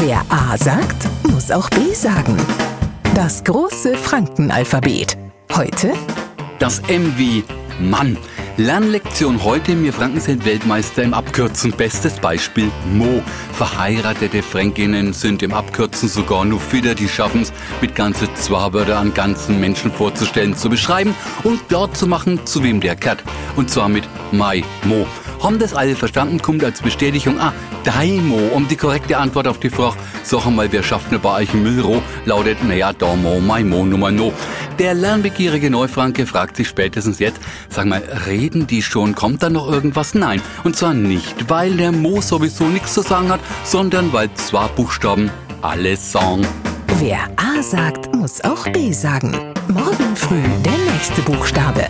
Wer A sagt, muss auch B sagen. Das große Frankenalphabet. Heute Das M wie Mann. Lernlektion heute, wir Franken sind Weltmeister im Abkürzen. Bestes Beispiel Mo. Verheiratete Fränkinnen sind im Abkürzen sogar nur wieder, die schaffen's, mit ganze zwei Wörter an ganzen Menschen vorzustellen, zu beschreiben und klar zu machen, zu wem der kehrt. Und zwar mit Mai Mo. Haben das alle verstanden, kommt als Bestätigung, ah, Daimo, um die korrekte Antwort auf die Frage, sag mal, wer schafft ne bei euch Müllroh, lautet, naja, Damo, Maimo, Nummer no. Der lernbegierige Neufranke fragt sich spätestens jetzt, sag mal, reden die schon, kommt da noch irgendwas? Nein. Und zwar nicht, weil der Mo sowieso nichts zu sagen hat, sondern weil zwei Buchstaben alles sagen. Wer A sagt, muss auch B sagen. Morgen früh der nächste Buchstabe.